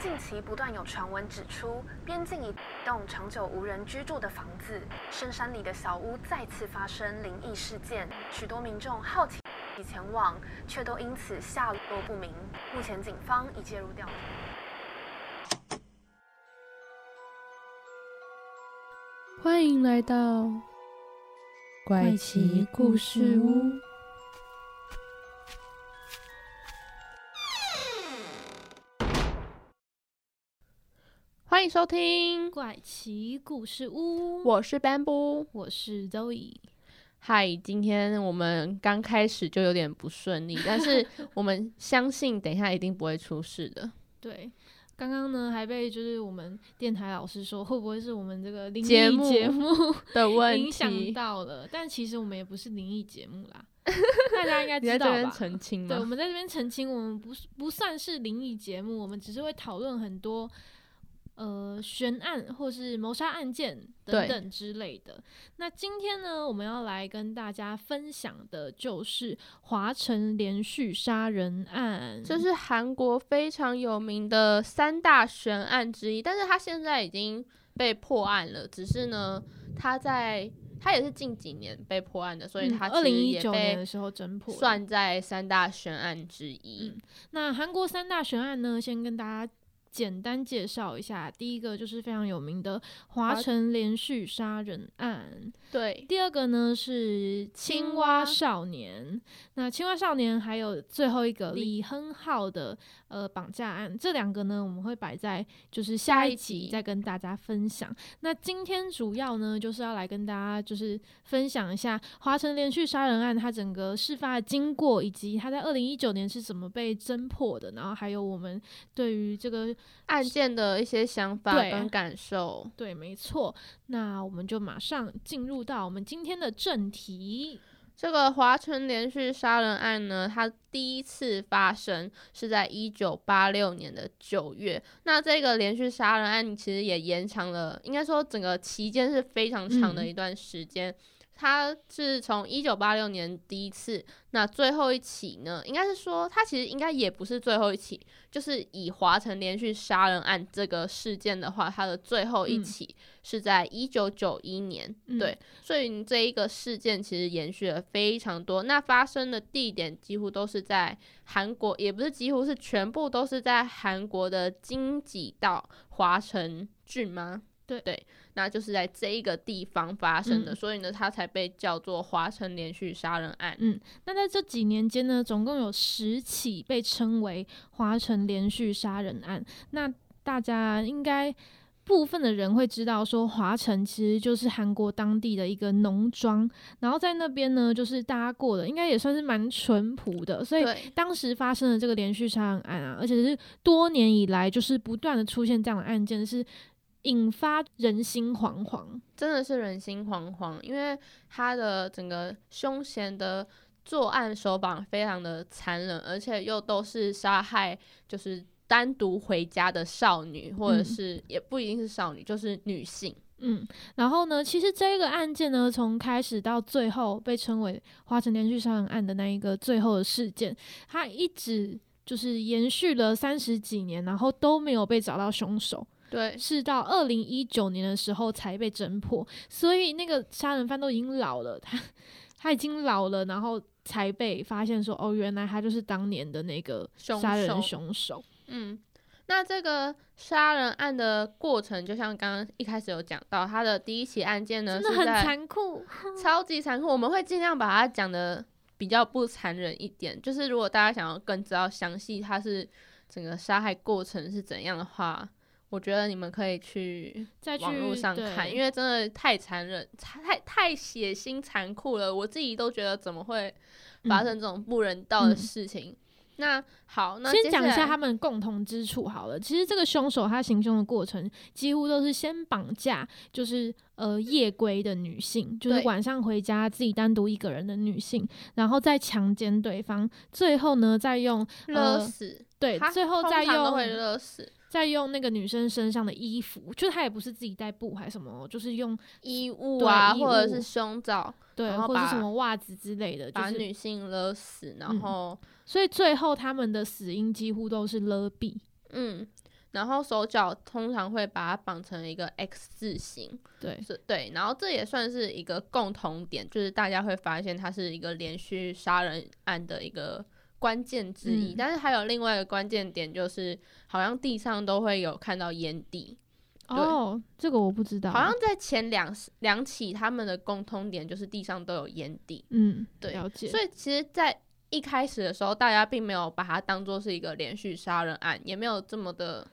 近期不断有传闻指出，边境一栋长久无人居住的房子，深山里的小屋再次发生灵异事件，许多民众好奇前往，却都因此下落不明。目前警方已介入调查。欢迎来到怪奇故事屋。欢迎收听怪奇故事屋，我是 Bamboo，我是 Zoe。嗨，今天我们刚开始就有点不顺利，但是我们相信等一下一定不会出事的。对，刚刚呢还被就是我们电台老师说会不会是我们这个灵节目异节目的问题影响，到了？但其实我们也不是灵异节目啦，大家应该知道吧？澄清对，我？们在这边澄清，我们不是不算是灵异节目，我们只是会讨论很多呃悬案或是谋杀案件等等之类的。那今天呢，我们要来跟大家分享的就是华城连续杀人案，这是韩国非常有名的三大悬案之一，但是它现在已经被破案了。只是呢，它在它也是近几年被破案的，所以它嗯二零一九年的时候侦破。算在三大悬案之一。嗯那韩国三大悬案呢，先跟大家简单介绍一下。第一个就是非常有名的华华城连续杀人案，对，第二个呢是青青蛙蛙少年。那青蛙少年还有最后一个李李亨浩的呃绑架案，这两个呢我们会摆在就是下一集集再跟大家分享。那今天主要呢就是要来跟大家就是分享一下华城连续杀人案它整个事发的经过，以及它在二零一九年是怎么被侦破的，然后还有我们对于这个案件的一些想法对跟感受。对，没错。那我们就马上进入到我们今天的正题。这个华城连续杀人案呢，它第一次发生是在一九八六年的九月。那这个连续杀人案其实也延长了，应该说整个期间是非常长的嗯一段时间。它是从一九八六年第一次，那最后一起呢，应该是说他其实应该也不是最后一起，就是以华城连续杀人案这个事件的话，它的最后一嗯起是在一九九一年，嗯对，所以这一个事件其实延续了非常多，那发生的地点几乎都是在韩国，也不是几乎是全部都是在韩国的京畿道华城郡吗？对对，那就是在这一个地方发生的，嗯所以呢，它才被叫做华城连续杀人案。嗯，那在这几年间呢，总共有十起被称为华城连续杀人案。那大家应该部分的人会知道，说华城其实就是韩国当地的一个农庄，然后在那边呢，就是大家过的应该也算是蛮淳朴的，所以，当时发生的这个连续杀人案啊，而且是多年以来就是不断的出现这样的案件，是引发人心惶惶。真的是人心惶惶，因为他的整个凶嫌的作案手法非常的残忍，而且又都是杀害就是单独回家的少女，或者嗯是、也不一定是少女，就是女性。嗯，然后呢，其实这个案件呢，从开始到最后被称为华城连续杀人案的那一个最后的事件，它一直就是延续了三十几年，然后都没有被找到凶手，对，是到二零一九年的时候才被侦破，所以那个杀人犯都已经老了，他他已经老了，然后才被发现说，哦，原来他就是当年的那个凶杀人手凶手。嗯，那这个杀人案的过程，就像刚刚一开始有讲到，他的第一起案件呢真的很残酷，超级残酷，我们会尽量把它讲的比较不残忍一点。就是如果大家想要更知道详细他是整个杀害过程是怎样的话，我觉得你们可以去再去网络上看，因为真的太残忍、太太血腥、残酷了。我自己都觉得怎么会发嗯生这种不人道的嗯事情。那好，那先讲一下他们共同之处好了。其实这个凶手他行凶的过程几乎都是先绑架，就是呃夜归的女性，就是晚上回家自己单独一个人的女性，然后再强奸对方，最后呢再用勒呃死，对，最后再用勒死再用那个女生身上的衣服，就是他也不是自己带布还是什么哦，就是用衣物对啊，物或者是胸罩，对或者是什么袜子之类的，就把是女性勒死，然嗯后所以最后他们的死因几乎都是勒毙。嗯，然后手脚通常会把它绑成一个 X 字形，对，是对，然后这也算是一个共同点，就是大家会发现它是一个连续杀人案的一个关键之一。嗯。但是还有另外一个关键点，就是好像地上都会有看到烟蒂，哦，这个我不知道，好像在前两两起他们的共通点就是地上都有烟蒂，嗯，对了解，所以其实，在一开始的时候，大家并没有把它当做是一个连续杀人案，也没有这么的，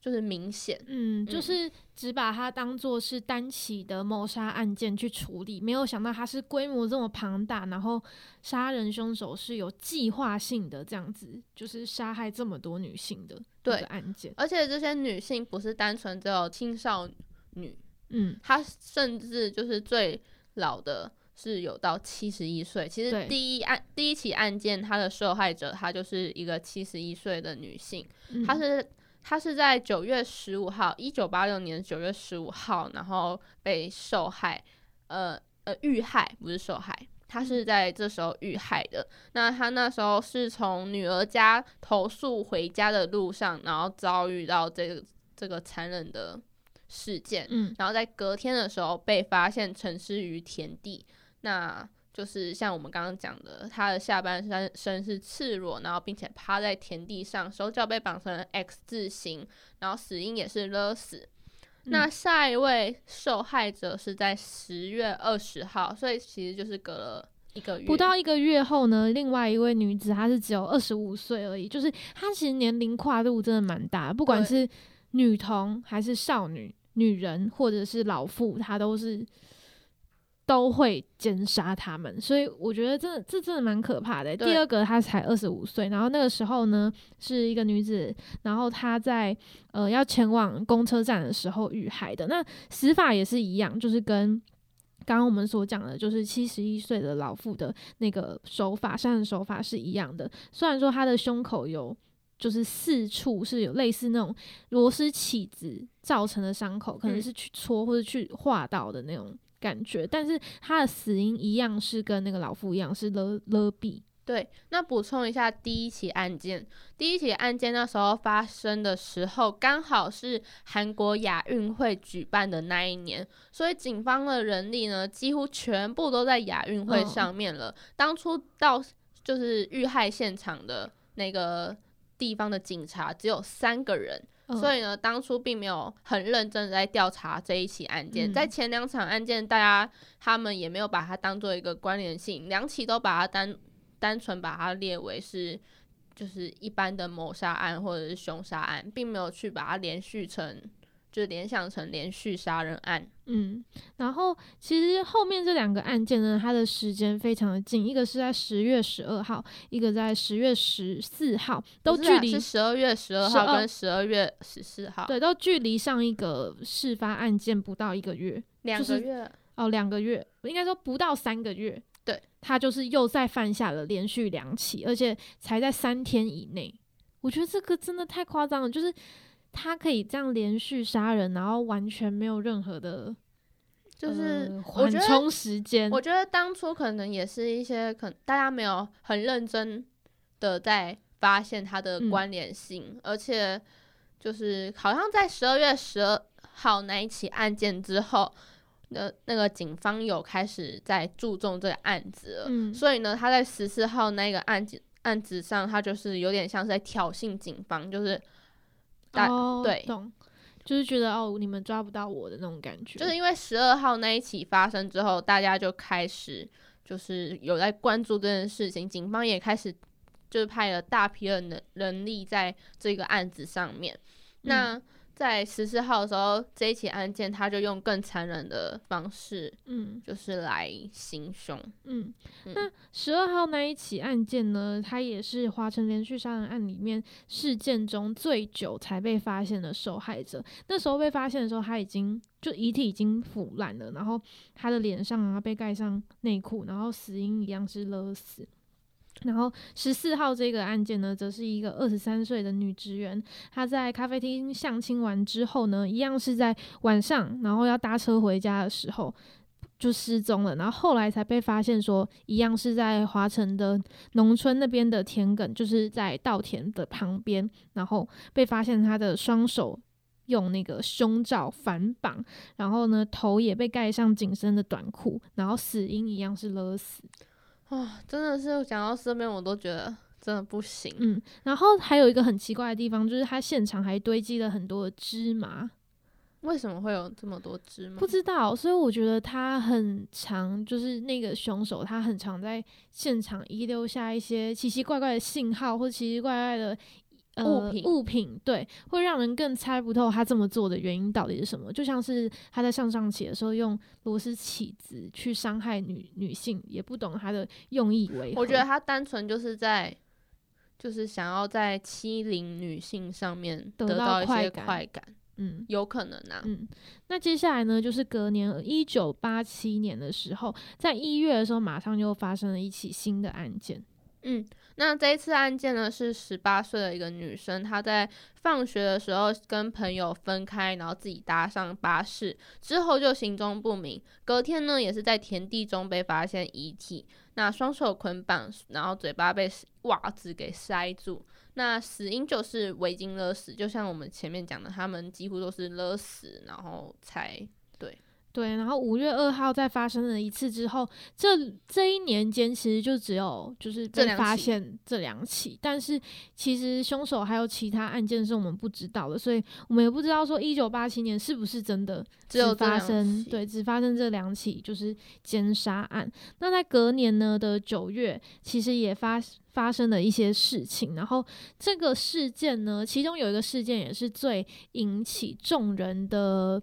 就是明显。嗯，就嗯是只把它当做是单起的谋杀案件去处理，没有想到它是规模这么庞大，然后杀人凶手是有计划性的这样子，就是杀害这么多女性的一对个案件。而且这些女性不是单纯只有青少女，嗯，她甚至就是最老的是有到七十一岁。其实第一案第一起案件，她的受害者她就是一个七十一岁的女性，嗯她是她是在九月十五号，一九八六年九月十五号，然后被受害，呃呃遇害不是受害。他是在这时候遇害的。那他那时候是从女儿家投诉回家的路上，然后遭遇到这个这个残忍的事件。嗯然后在隔天的时候被发现沉尸于田地。那就是像我们刚刚讲的，他的下半身身是赤裸，然后并且趴在田地上，手脚被绑成 X 字形，然后死因也是勒死。那下一位受害者是在十月二十号，所以其实就是隔了一个月，不到一个月后呢，另外一位女子她是只有二十五岁而已，就是她其实年龄跨度真的蛮大，不管是女童还是少女、女人或者是老妇，她都是都会奸杀他们，所以我觉得真的这真的蛮可怕的。第二个她才二十五岁，然后那个时候呢是一个女子，然后她在呃要前往公车站的时候遇害的。那死法也是一样，就是跟刚刚我们所讲的，就是七十一岁的老妇的那个手法，杀人手法是一样的。虽然说她的胸口有就是四处是有类似那种螺丝起子造成的伤口，可能嗯是去戳或者去划到的那种感觉，但是他的死因一样是跟那个老妇一样是勒勒毙。对，那补充一下第一起案件，第一起案件那时候发生的时候，刚好是韩国亚运会举办的那一年，所以警方的人力呢，几乎全部都在亚运会嗯上面了。当初到就是遇害现场的那个地方的警察只有三个人，所以以呢，当初并没有很认真的在调查这一起案件。嗯在前两场案件，大家他们也没有把它当做一个关联性，两起都把它单单纯把它列为是就是一般的谋杀案或者是凶杀案，并没有去把它连续成就是联想成连续杀人案。嗯，然后其实后面这两个案件呢，它的时间非常的近，一个是在十月十二号，一个在十月十四号，都距离是十二月十二号跟十二月十四号，对，都距离上一个事发案件不到一个月两个月。哦，两个月，应该说不到三个月。对，他就是又再犯下了连续两起，而且才在三天以内。我觉得这个真的太夸张了，就是他可以这样连续杀人，然后完全没有任何的就是缓冲时间。我觉得当初可能也是一些可大家没有很认真的在发现他的嗯关联性，而且就是好像在十二月十二号那一起案件之后，那那个警方有开始在注重这个案子了，嗯，所以呢，他在十四号那个案子案子上，他就是有点像是在挑衅警方，就是大哦，对懂，就是觉得哦，你们抓不到我的那种感觉。就是因为十二号那一起发生之后，大家就开始就是有在关注这件事情，警方也开始就是派了大批的人人力在这个案子上面。嗯那在十四号的时候，这一起案件他就用更残忍的方式，嗯就是来行凶。嗯，嗯那十二号那一起案件呢，他也是华城连续杀人案里面事件中最久才被发现的受害者。那时候被发现的时候，他已经就遗体已经腐烂了，然后他的脸上啊被盖上内裤，然后死因一样是勒死。然后十四号这个案件呢，则是一个二十三岁的女职员，她在咖啡厅相亲完之后呢，一样是在晚上，然后要搭车回家的时候，就失踪了，然后后来才被发现说，一样是在华城的农村那边的田埂，就是在稻田的旁边，然后被发现他的双手用那个胸罩反绑，然后呢头也被盖上紧身的短裤，然后死因一样是勒死。啊，真的是讲到身边我都觉得真的不行。嗯，然后还有一个很奇怪的地方，就是他现场还堆积了很多芝麻。为什么会有这么多芝麻？不知道，所以我觉得他很常，就是那个凶手，他很常在现场遗留下一些奇奇怪怪的信号或奇奇怪怪的呃物品物品，对，会让人更猜不透他这么做的原因到底是什么。就像是他在上上期的时候用螺丝起子去伤害女女性，也不懂他的用意为何。我觉得他单纯就是在，就是想要在欺凌女性上面得到一些快感快感，嗯。有可能啊。嗯，那接下来呢，就是隔年一九八七年的时候，在一月的时候，马上又发生了一起新的案件。嗯，那这一次案件呢，是十八岁的一个女生，她在放学的时候跟朋友分开，然后自己搭上巴士，之后就行踪不明。隔天呢，也是在田地中被发现遗体，那双手捆绑，然后嘴巴被袜子给塞住。那死因就是围巾勒死，就像我们前面讲的，他们几乎都是勒死，然后才对，然后五月二号再发生了一次之后，这这一年间其实就只有就是被发现这两起，但是其实凶手还有其他案件是我们不知道的，所以我们也不知道说一九八七年是不是真的只有发生，起对，只发生这两起就是奸杀案。那在隔年呢的九月，其实也发发生了一些事情，然后这个事件呢，其中有一个事件也是最引起众人的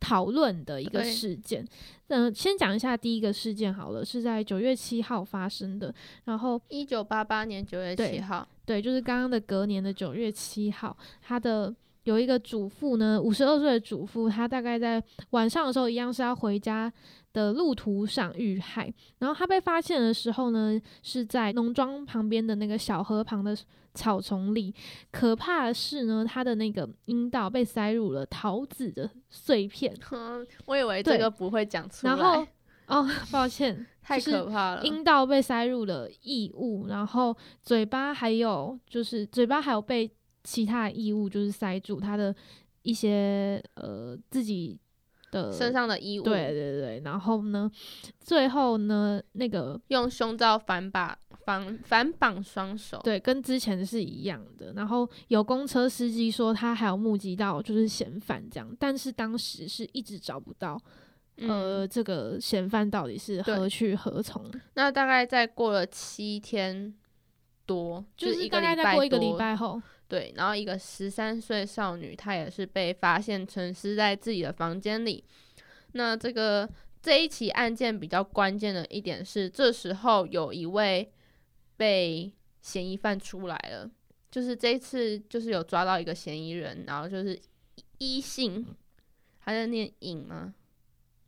讨论的一个事件。嗯、先讲一下第一个事件好了，是在九月七号发生的，然后一九八八年九月七号，对，就是刚刚的隔年的九月七号，他的有一个主妇呢，五十二岁的主妇，她大概在晚上的时候一样是要回家的路途上遇害，然后他被发现的时候呢，是在农庄旁边的那个小河旁的草丛里。可怕的是呢，他的那个阴道被塞入了桃子的碎片，哼，我以为这个不会讲出然后，哦，抱歉，太可怕了。阴道被塞入了异物，然后嘴巴还有就是嘴巴还有被其他异物就是塞住他的一些呃自己的身上的衣物，对对对，然后呢，最后呢那个用胸罩反把反反绑双手，对跟之前是一样的，然后有公车司机说他还有目击到就是嫌犯这样，但是当时是一直找不到。嗯，呃，这个嫌犯到底是何去何从？那大概再过了七天多，就是是大概再过一个礼拜后，对，然后一个十三岁少女，她也是被发现沉尸在自己的房间里。那这个这一起案件比较关键的一点是，这时候有一位被嫌疑犯出来了，就是这一次就是有抓到一个嫌疑人，然后就是一姓，他在念尹吗？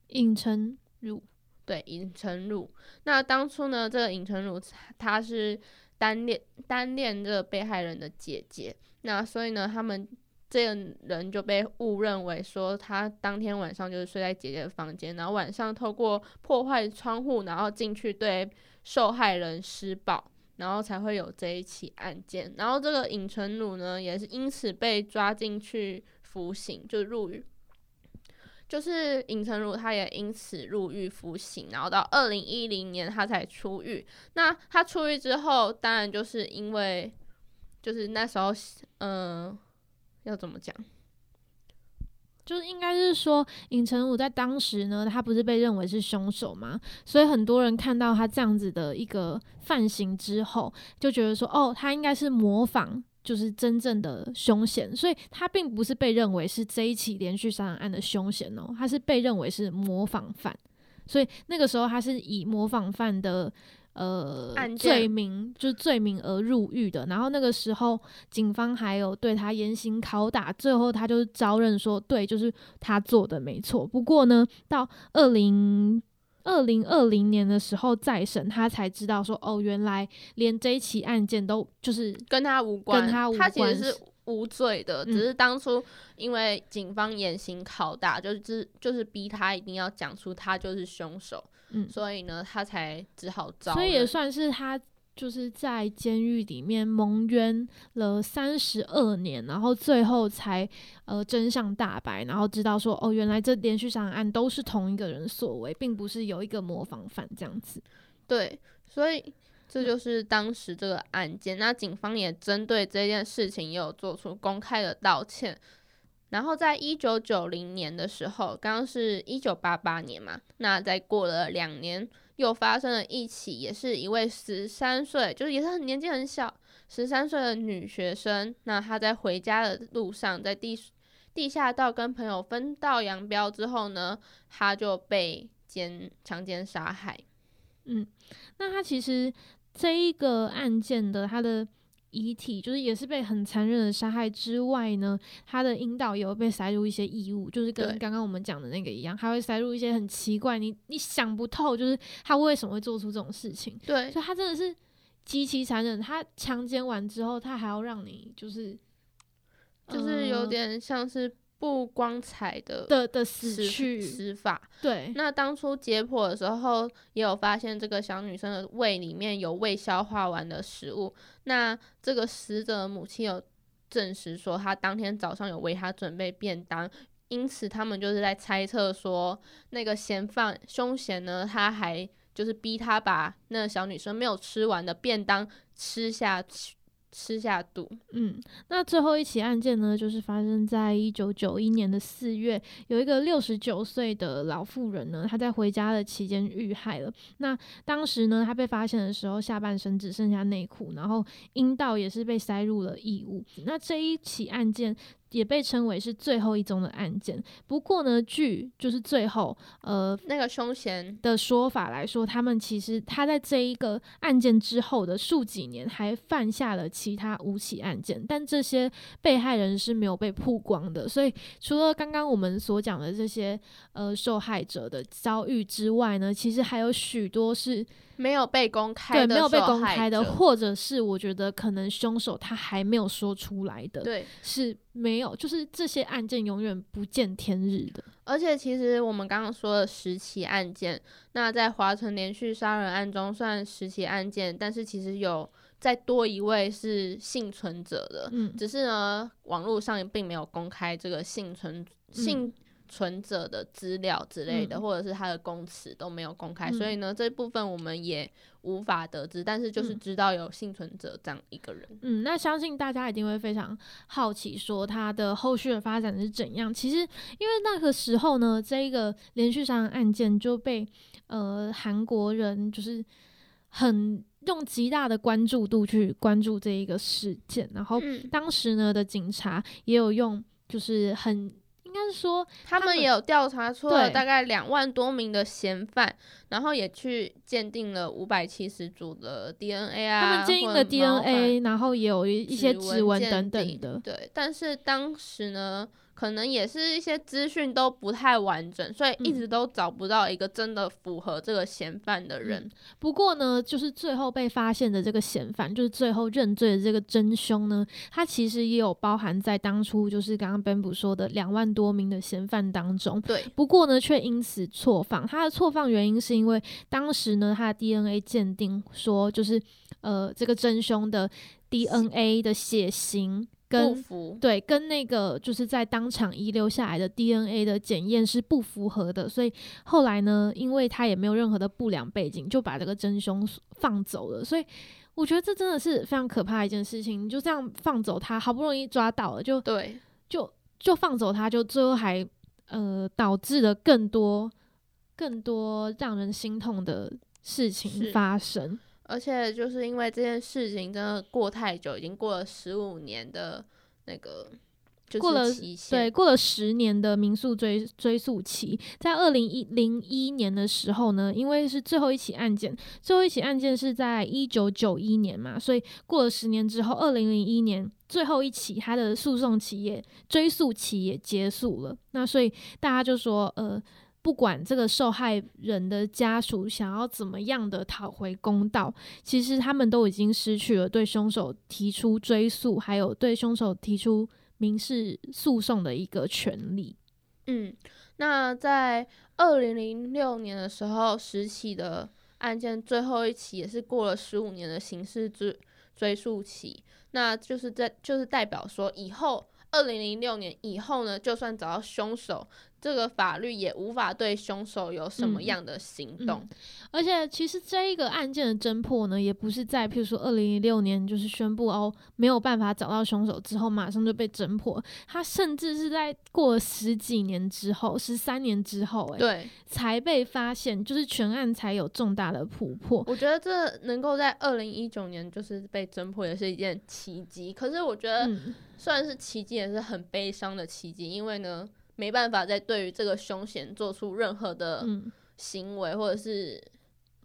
尹成儒对，尹成儒。那当初呢，这个尹成儒他是单恋单恋这个被害人的姐姐，那所以呢，他们这个人就被误认为说他当天晚上就是睡在姐姐的房间，然后晚上透过破坏窗户，然后进去对受害人施暴。然后才会有这一起案件，然后这个尹成儒呢，也是因此被抓进去服刑，就入狱。就是尹成儒，他也因此入狱服刑，然后到二零一零年他才出狱。那他出狱之后，当然就是因为，就是那时候，嗯、要怎么讲？就是应该是说，尹成武在当时呢，他不是被认为是凶手吗，所以很多人看到他这样子的一个犯行之后，就觉得说，哦，他应该是模仿，就是真正的凶嫌，所以他并不是被认为是这一起连续杀人案的凶嫌哦，他是被认为是模仿犯，所以那个时候他是以模仿犯的。呃罪名就是罪名而入狱的，然后那个时候警方还有对他严刑拷打，最后他就招认说，对，就是他做的没错。不过呢，到二零二零二零年的时候再审，他才知道说，哦，原来连这一起案件都就是跟他无关，跟他无他其实是无罪的，嗯。只是当初因为警方严刑拷打，就是就是逼他一定要讲出他就是凶手，嗯，所以呢，他才只好招。所以也算是他就是在监狱里面蒙冤了三十二年，然后最后才呃真相大白，然后知道说哦，原来这连续杀人案都是同一个人所为，并不是有一个模仿犯这样子。对，所以这就是当时这个案件。那警方也针对这件事情也有做出公开的道歉。然后在一九九零年的时候，刚刚是一九八八年嘛，那再过了两年，又发生了一起，也是一位十三岁，就是也是很年纪很小，十三岁的女学生。那她在回家的路上，在地地下道跟朋友分道扬镳之后呢，她就被奸强奸杀害。嗯，那她其实这一个案件的她的遗体，就是也是被很残忍的杀害之外呢，他的阴道也会被塞入一些异物，就是跟刚刚我们讲的那个一样，还会塞入一些很奇怪，你你想不透，就是他为什么会做出这种事情，对，所以他真的是极其残忍。他强奸完之后，他还要让你就是就是有呃点像是不光彩的的的死死去，死法。对，那当初解剖的时候，也有发现这个小女生的胃里面有未消化完的食物。那这个死者的母亲有证实说，她当天早上有为她准备便当，因此他们就是在猜测说，那个嫌犯凶嫌呢，他还就是逼她把那小女生没有吃完的便当吃下去，吃下肚。嗯，那最后一起案件呢，就是发生在一九九一年的四月，有一个六十九岁的老妇人呢，她在回家的期间遇害了。那当时呢，她被发现的时候，下半身只剩下内裤，然后阴道也是被塞入了异物。那这一起案件。也被称为是最后一宗的案件。不过呢，据就是最后呃那个凶嫌的说法来说，他们其实他在这一个案件之后的数几年还犯下了其他五起案件，但这些被害人是没有被曝光的。所以除了刚刚我们所讲的这些呃受害者的遭遇之外呢，其实还有许多是没有被公开对的，没有被公开的，或者是我觉得可能凶手他还没有说出来的，对。是没有，就是这些案件永远不见天日的。而且其实我们刚刚说的十起案件，那在华城连续杀人案中算十起案件，但是其实有再多一位是幸存者的，嗯只是呢网络上并没有公开这个幸存幸存者的资料之类的，嗯。或者是他的供词都没有公开，嗯所以呢这部分我们也无法得知，但是就是嗯。知道有幸存者这样一个人。嗯，那相信大家一定会非常好奇，说他的后续的发展是怎样。其实，因为那个时候呢，这一个连续杀人案件就被呃韩国人就是很用极大的关注度去关注这一个事件，然后嗯，当时呢的警察也有用，就是很应该是说他们也有调查出了大概两万多名的嫌犯，然后也去鉴定了五百七十组的 DNA 啊，他们鉴定了 DNA，然后也有一一些指纹等等的。对，但是当时呢，可能也是一些资讯都不太完整，所以一嗯直都找不到一个真的符合这个嫌犯的人。嗯不过呢，就是最后被发现的这个嫌犯，就是最后认罪的这个真凶呢，他其实也有包含在当初就是刚刚 Ben 补说的两万多名的嫌犯当中。对，不过呢，却因此错放。他的错放原因是因为当时呢，他的 DNA 鉴定说，就是呃，这个真凶的 DNA 的血型不跟符。对，跟那个就是在当场遗留下来的 DNA 的检验是不符合的，所以后来呢，因为他也没有任何的不良背景，就把这个真凶放走了。所以我觉得这真的是非常可怕的一件事情，你就这样放走他，好不容易抓到了，就对，就就放走他，就最后还呃导致了更多更多让人心痛的事情发生。而且就是因为这件事情真的过太久，已经过了十五年的那个就过了是。对，过了十年的民诉追追诉期，在二零一零一年的时候呢，因为是最后一起案件，最后一起案件是在一九九一年嘛，所以过了十年之后，二零零一年最后一起他的诉讼期也追诉期也结束了。那所以大家就说，呃。不管这个受害人的家属想要怎么样的讨回公道，其实他们都已经失去了对凶手提出追诉，还有对凶手提出民事诉讼的一个权利。嗯，那在二零零六年的时候，十起的案件最后一起也是过了十五年的刑事追追诉期，那就是在就是代表说以后。二零零六年以后呢，就算找到凶手，这个法律也无法对凶手有什么样的行动。而且，其实这一个案件的侦破呢，也不是在譬如说二零一六年就是宣布哦没有办法找到凶手之后，马上就被侦破。他甚至是在过了十几年之后，十三年之后，哎，对，才被发现，就是全案才有重大的突破。我觉得这能够在二零一九年就是被侦破，也是一件奇迹。可是，我觉得。虽然是奇迹，也是很悲伤的奇迹，因为呢，没办法再对于这个凶险做出任何的行为，或者是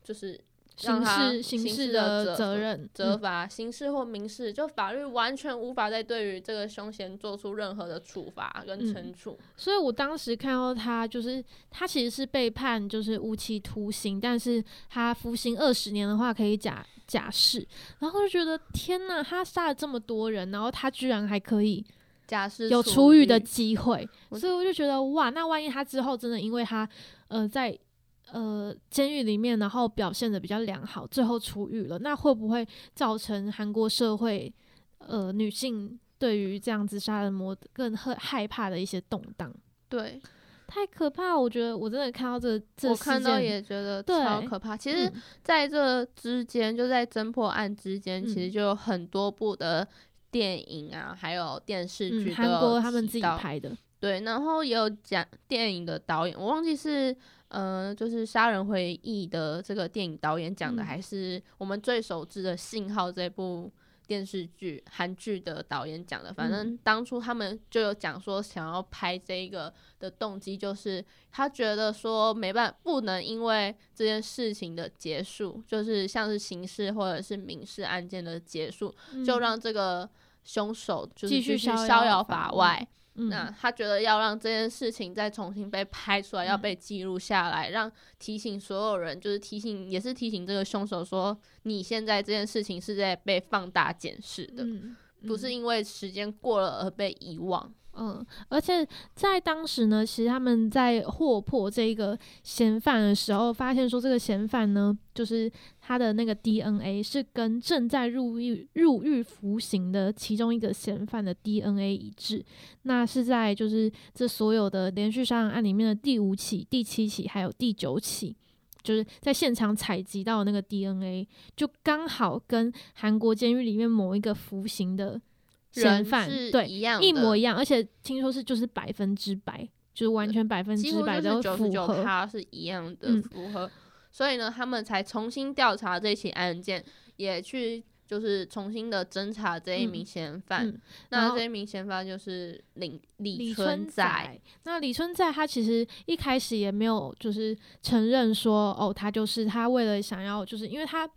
就是刑事刑事的责任责罚，刑事或民事，就法律完全无法再对于这个凶嫌做出任何的处罚跟惩处。所以我当时看到他，就是他其实是被判就是无期徒刑，但是他服刑二十年的话可以假。假释，然后就觉得天呐，他杀了这么多人，然后他居然还可以假释有出狱的机会，所以我就觉得哇，那万一他之后真的因为他呃在呃监狱里面，然后表现的比较良好，最后出狱了，那会不会造成韩国社会呃女性对于这样子杀人魔更害害怕的一些动荡？对。太可怕！我觉得我真的看到这这，我看到也觉得超可怕。其实，在这之间，就在侦破案之间，其实就有很多部的电影啊，还有电视剧，韩国他们自己拍的。对，然后也有讲电影的导演，我忘记是呃，就是《杀人回忆》的这个电影导演讲的，还是我们最熟知的《信号》这部。电视剧、韩剧的导演讲的，反正当初他们就有讲说，想要拍这个的动机就是他觉得说没办法，不能因为这件事情的结束，就是像是刑事或者是民事案件的结束，就让这个凶手就是继续逍遥法外。那他觉得要让这件事情再重新被拍出来，要被记录下来，让提醒所有人，就是提醒，也是提醒这个凶手说，你现在这件事情是在被放大检视的，不是因为时间过了而被遗忘。嗯，而且在当时呢，其实他们在获破这个嫌犯的时候，发现说这个嫌犯呢，就是他的那个 DNA 是跟正在入狱入狱服刑的其中一个嫌犯的 DNA 一致。那是在就是这所有的连续杀人案里面的第五起、第七起还有第九起，就是在现场采集到那个 DNA，就刚好跟韩国监狱里面某一个服刑的。嫌犯对一样一模一样，而且听说是就是百分之百，就是完全百分之百的符合，他是一样的符合，所以呢，他们才重新调查这起案件，也去就是重新的侦查这一名嫌犯。那这一名嫌犯就是李李春仔。那李春仔他其实一开始也没有就是承认说哦，他就是他为了想要就是因为他。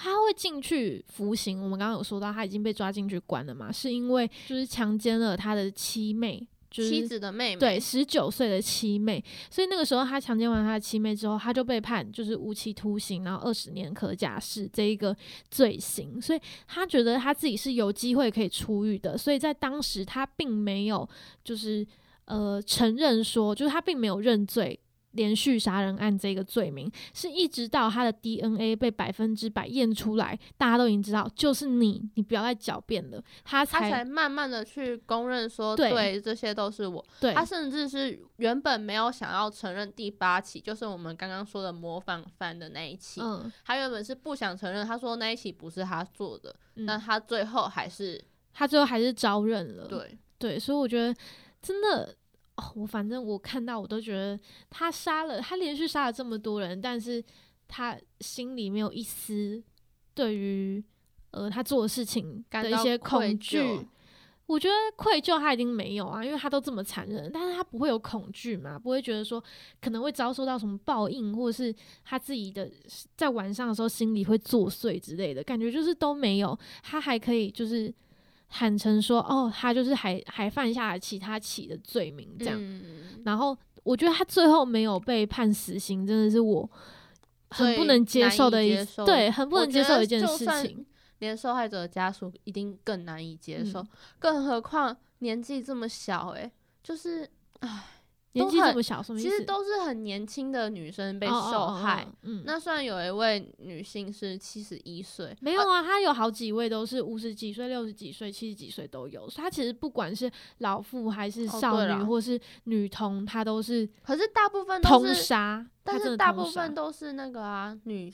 他会进去服刑。我们刚刚有说到，他已经被抓进去关了嘛？是因为就是强奸了他的妻妹，就是妻子的妹妹，对，十九岁的妻妹。所以那个时候他强奸完他的妻妹之后，他就被判就是无期徒刑，然后二十年可假释这一个罪行。所以他觉得他自己是有机会可以出狱的。所以在当时他并没有就是呃承认说，就是他并没有认罪。连续杀人案这个罪名，是一直到他的 DNA 被百分之百验出来，大家都已经知道就是你，你不要再狡辩了，他才慢慢的去公认说，对，这些都是我。对，他甚至是原本没有想要承认第八起，就是我们刚刚说的模仿犯的那一起，嗯，他原本是不想承认，他说那一起不是他做的，但他最后还是，他最后还是招认了。对，对，所以我觉得真的。我反正我看到我都觉得他杀了他连续杀了这么多人，但是他心里没有一丝对于呃他做的事情的一些恐惧。我觉得愧疚他一定没有啊，因为他都这么残忍，但是他不会有恐惧嘛？不会觉得说可能会遭受到什么报应，或者是他自己的在晚上的时候心里会作祟之类的感觉，就是都没有。他还可以就是。坦诚说：“哦，他就是还还犯下了其他起的罪名，这样。然后我觉得他最后没有被判死刑，真的是我很不能接受的一对，很不能接受的一件事情。连受害者的家属一定更难以接受，嗯更何况年纪这么小、欸，就是年纪这么小，什么意思？其实都是很年轻的女生被哦哦哦受害。哦嗯，那虽然有一位女性是七十一岁，没有啊，她有好几位都是五十几岁、六十几岁、七十几岁都有。她其实不管是老妇还是哦少女，或是女童，她都是可是大部分都通是，杀。但是大部分都是那个啊女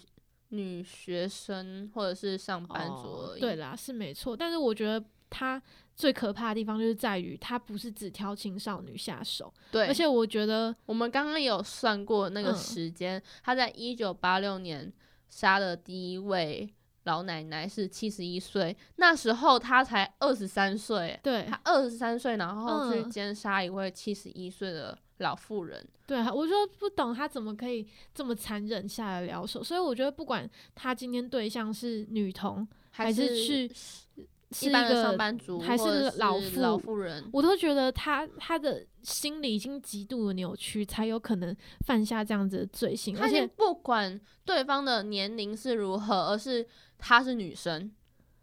女学生或者是上班族而已。哦对啦，是没错。但是我觉得他最可怕的地方就是在于，他不是只挑青少女下手，对，而且我觉得我们刚刚也有算过那个嗯时间，他在一九八六年杀的第一位老奶奶是七十一岁，那时候他才二十三岁，对他二十三岁，然后去嗯奸杀一位七十一岁的老妇人。对啊，我就不懂他怎么可以这么残忍下得了手。所以我觉得，不管他今天对象是女童，还是去是一一般的个上班族，还是老妇老妇妇人，我都觉得他他的心理已经极度的扭曲，才有可能犯下这样子的罪行。而且，不管对方的年龄是如何，而是她是女生，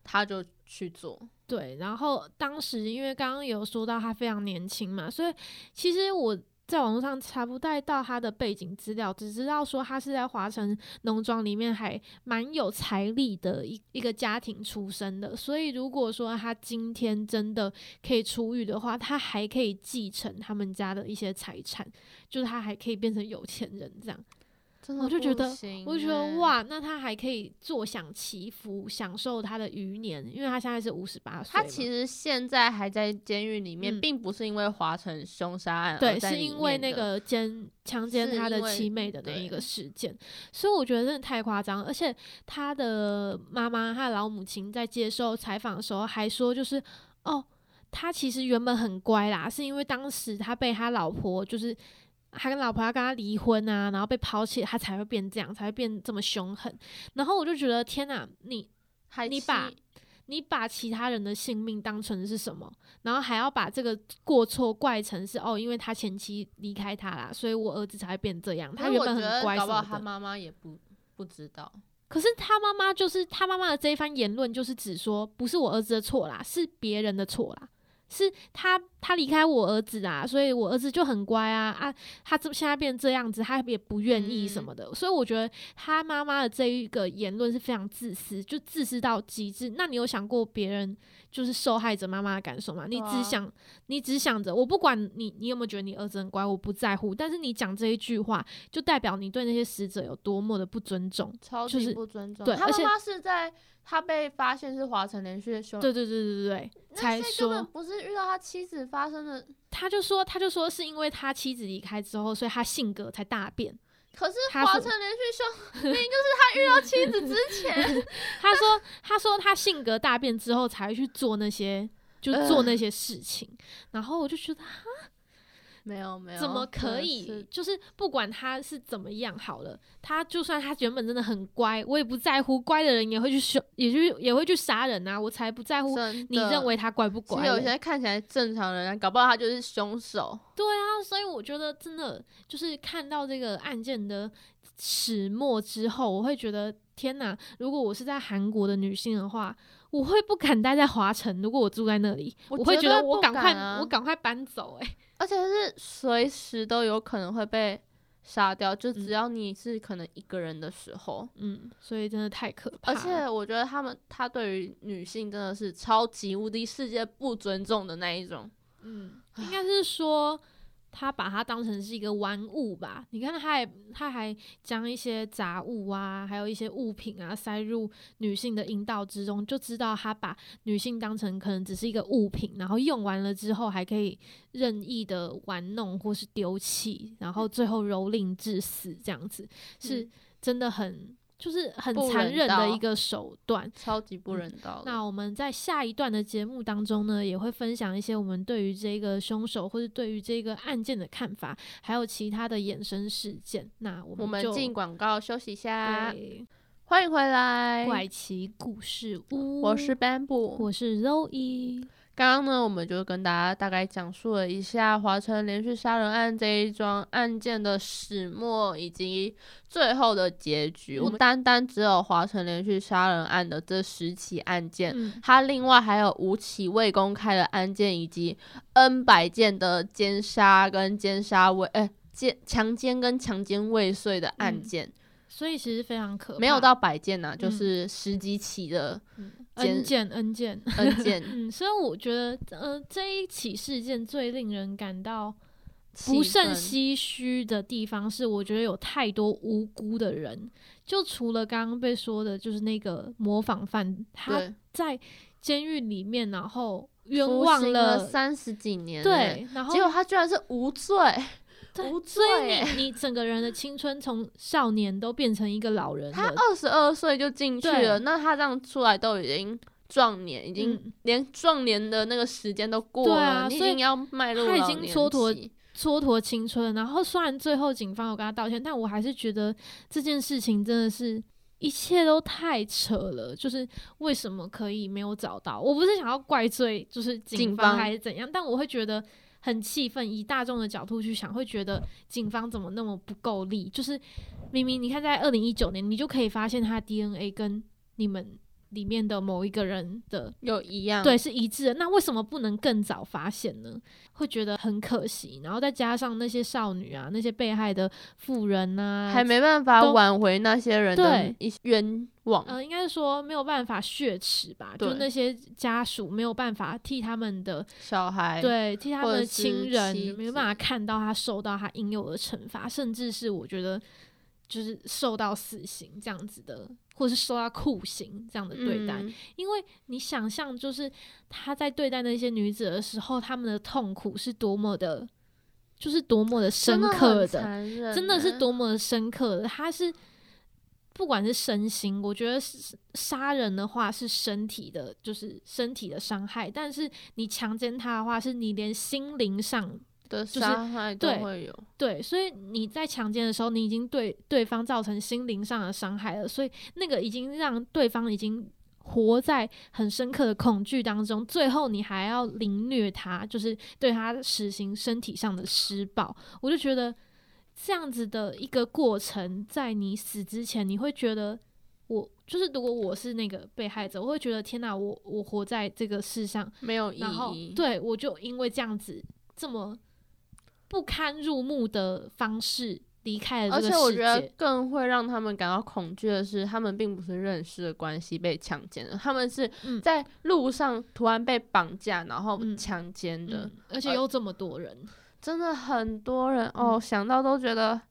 他就去做。对，然后当时因为刚刚有说到她非常年轻嘛，所以其实我在网络上查不太到他的背景资料，只知道说他是在华城农庄里面还蛮有财力的一一个家庭出身的，所以如果说他今天真的可以出狱的话，他还可以继承他们家的一些财产，就是他还可以变成有钱人这样。真的我就觉得我就觉得欸，哇，那他还可以坐享其福，享受他的余年，因为他现在是五十八岁。他其实现在还在监狱里面，嗯并不是因为华城凶杀案对，是因为那个奸强奸他的妻妹的那一个事件，所以我觉得真的太夸张。而且他的妈妈、他的老母亲在接受采访的时候还说，就是哦，他其实原本很乖啦，是因为当时他被他老婆就是。他跟老婆要跟他离婚啊，然后被抛弃，他才会变这样，才会变这么凶狠。然后我就觉得天哪，你还你把你把其他人的性命当成是什么？然后还要把这个过错怪成是哦，因为他前妻离开他啦，所以我儿子才会变这样。他原本很乖搞不好什么的，他妈妈也不不知道。可是他妈妈就是他妈妈的这一番言论，就是指说不是我儿子的错啦，是别人的错啦。是他他离开我儿子啊，所以我儿子就很乖啊啊，他这现在变这样子，他也不愿意什么的，所以我觉得他妈妈的这一个言论是非常自私，就自私到极致。那你有想过别人就是受害者妈妈的感受吗？你只想、你只想着我不管你你有没有觉得你儿子很乖，我不在乎，但是你讲这一句话，就代表你对那些死者有多么的不尊重。超级就是不尊重。对他妈妈是在他被发现是华晨连续的凶，对对对对对对，才说不是遇到他妻子发生的。他就说他就说是因为他妻子离开之后，所以他性格才大变。可是华晨连续说，明明就是他遇到妻子之前，他说他说他性格大变之后才会去做那些就做呃那些事情，然后我就觉得没有没有，怎么可以是？就是不管他是怎么样好了，他就算他原本真的很乖，我也不在乎。乖的人也会去凶，也去也会去杀人啊！我才不在乎你认为他乖不乖有些看起来正常的人，搞不好他就是凶手。对啊，所以我觉得真的就是看到这个案件的始末之后，我会觉得天哪！如果我是在韩国的女性的话，我会不敢待在华城。如果我住在那里，我我会觉得我赶快、啊我赶快搬走、欸。而且是随时都有可能会被杀掉，就只嗯要你是可能一个人的时候。嗯，所以真的太可怕而。且我觉得他们他对于女性真的是超级无敌世界不尊重的那一种。嗯，应该是说他把它当成是一个玩物吧。你看，他还他还将一些杂物啊，还有一些物品啊塞入女性的阴道之中，就知道他把女性当成可能只是一个物品，然后用完了之后还可以任意的玩弄或是丢弃，然后最后蹂躏致死，这样子。是嗯。真的很就是很残忍的一个手段。超级不嗯人道的。那我们在下一段的节目当中呢，也会分享一些我们对于这个凶手或者对于这个案件的看法，还有其他的衍生事件。那我我们就进广告休息一下，对欢迎回来。怪奇故事屋，我是 Bamboo，我是 Zoe，刚刚呢，我们就跟大家大概讲述了一下华城连续杀人案这一桩案件的始末以及最后的结局。我们单单只有华城连续杀人案的这十起案件，嗯它另外还有五起未公开的案件，以及 N 百件的奸杀跟奸杀未哎奸强奸跟强奸未遂的案嗯件，所以其实非常可怕，没有到百件呐、就嗯是十几起的恩奸件恩件。N 件。嗯，所以我觉得，呃，这一起事件最令人感到不胜唏嘘的地方是，我觉得有太多无辜的人，就除了刚刚被说的，就是那个模仿犯，他，在监狱里面，然后冤枉了三十几年，，对，然后结果他居然是无罪，对无所以罪你你整个人的青春从少年都变成一个老人他了，二十二岁就进去了，那他这样出来都已经壮年，已经嗯连壮年的那个时间都过对了，啊所以你要迈入他已经年蹉跎期蹉跎青春。然后虽然最后警方有跟他道歉，但我还是觉得这件事情真的是。一切都太扯了，就是为什么可以没有找到？我不是想要怪罪，就是警方警方还是怎样，但我会觉得很气愤。以大众的角度去想，会觉得警方怎么那么不够力？就是明明你看，在二零一九年，你就可以发现他 DNA 跟你们里面的某一个人的有一样，对，是一致的。那为什么不能更早发现呢？会觉得很可惜。然后再加上那些少女啊，那些被害的妇人呐、还没办法挽回那些人的对一冤枉，呃，应该是说没有办法血耻吧？就那些家属没有办法替他们的小孩，对替他们的亲人没有办法看到他受到他应有的惩罚，甚至是我觉得就是受到死刑这样子的，或是受到酷刑这样的对待。嗯因为你想象，就是他在对待那些女子的时候，他们的痛苦是多么的，就是多么的深刻的，真的是欸多么的深刻的。他是不管是身心，我觉得是杀人的话是身体的，就是身体的伤害，但是你强奸他的话，是你连心灵上的伤害都对会有，对，所以你在强奸的时候，你已经对对方造成心灵上的伤害了，所以那个已经让对方已经活在很深刻的恐惧当中，最后你还要凌虐他，就是对他实行身体上的施暴，我就觉得这样子的一个过程，在你死之前，你会觉得。我就是，如果我是那个被害者，我会觉得天哪，我我活在这个世上，没有意义，对我就因为这样子这么不堪入目的方式离开了而这个世且我觉得界。更会让他们感到恐惧的是，他们并不是认识的关系被强奸的，他们是嗯在路上突然被绑架，然后嗯强奸的。嗯，而且又这么多人，真的很多人哦，嗯想到都觉得，